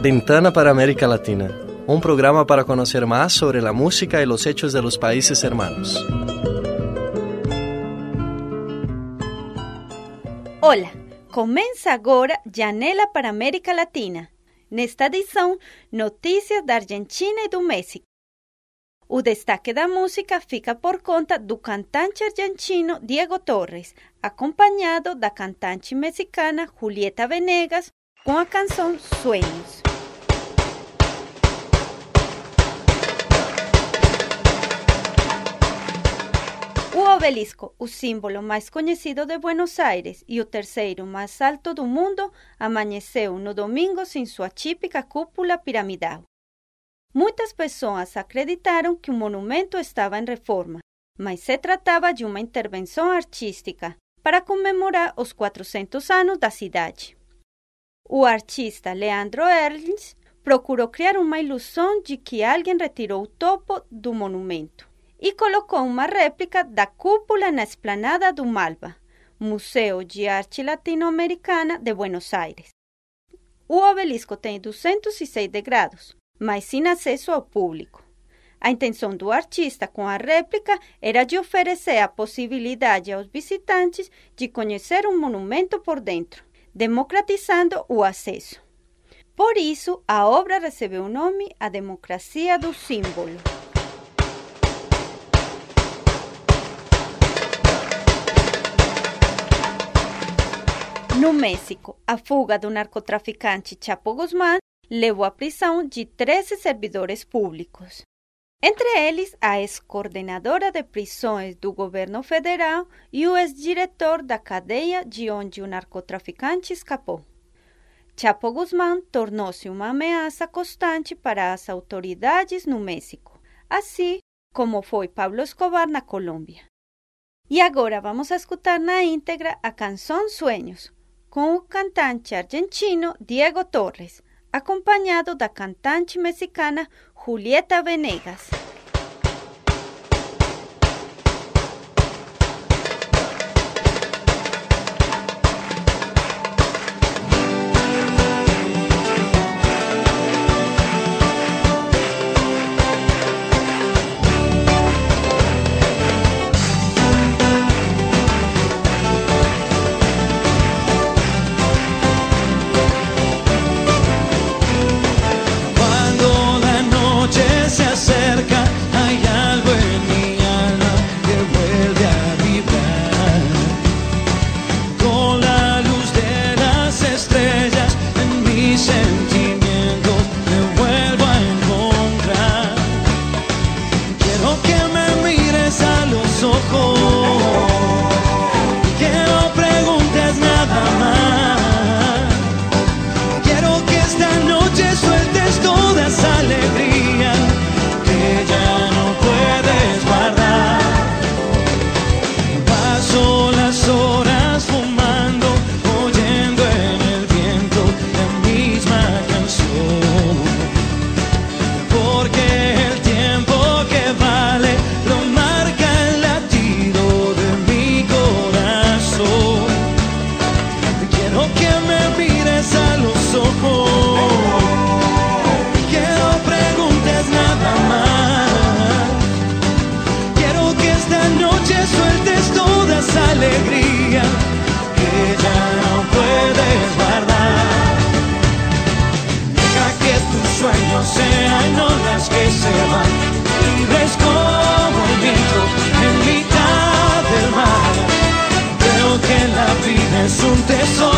Ventana para América Latina, un programa para conocer más sobre la música y los hechos de los países hermanos. Hola, começa agora Janela para América Latina. Nesta edição, notícias da Argentina e do México. O destaque da música fica por conta do cantante argentino Diego Torres, acompanhado da cantante mexicana Julieta Venegas com a canção Sueños. O obelisco, o símbolo mais conhecido de Buenos Aires e o terceiro mais alto do mundo, amanheceu no domingo sem sua típica cúpula piramidal. Muitas pessoas acreditaram que o monumento estava em reforma, mas se tratava de uma intervenção artística para comemorar os 400 anos da cidade. O artista Leandro Erlins procurou criar uma ilusão de que alguém retirou o topo do monumento e colocou uma réplica da cúpula na esplanada do Malva, Museu de Arte Latino-Americana de Buenos Aires. O obelisco tem 206 degraus, mas sem acesso ao público. A intenção do artista com a réplica era de oferecer a possibilidade aos visitantes de conhecer um monumento por dentro, democratizando o acesso. Por isso, a obra recebeu o nome A Democracia do Símbolo. No México, a fuga do narcotraficante Chapo Guzmán levou à prisão de 13 servidores públicos. Entre eles, a ex-coordenadora de prisões do governo federal e o ex-diretor da cadeia de onde o narcotraficante escapou. Chapo Guzmán tornou-se uma ameaça constante para as autoridades no México, assim como foi Pablo Escobar na Colômbia. E agora vamos escutar na íntegra a canção Sueños, com o cantante argentino Diego Torres, acompanhado da cantante mexicana Julieta Venegas. Un tesoro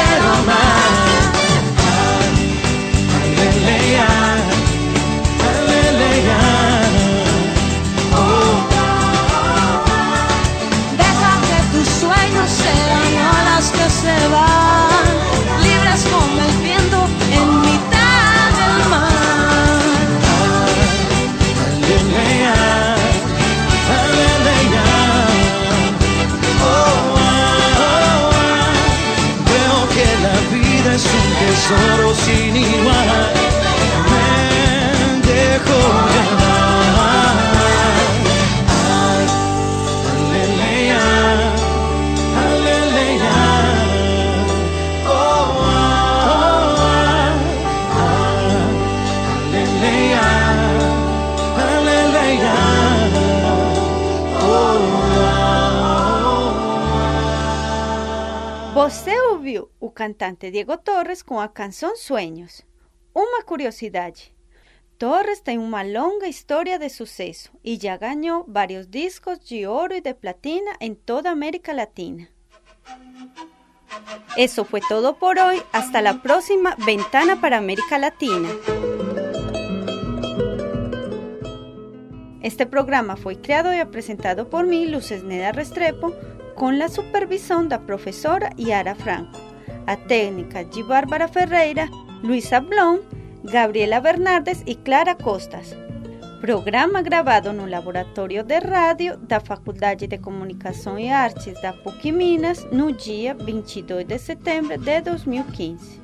Εσύ τι σώρε. Você ouviu o cantante Diego Torres com a canção Sueños. Uma curiosidade: Torres tem uma longa história de sucesso e já ganhou vários discos de ouro e de platina em toda América Latina. Eso fue todo por hoy. Hasta la próxima Ventana para América Latina. Este programa foi criado e apresentado por mim, Luces Neda Restrepo, com a supervisão da professora Yara Franco, a técnica de Bárbara Ferreira, Luisa Blom, Gabriela Bernardes e Clara Costas. Programa gravado no Laboratório de Rádio da Faculdade de Comunicação e Artes da PUC Minas no dia 22 de setembro de 2015.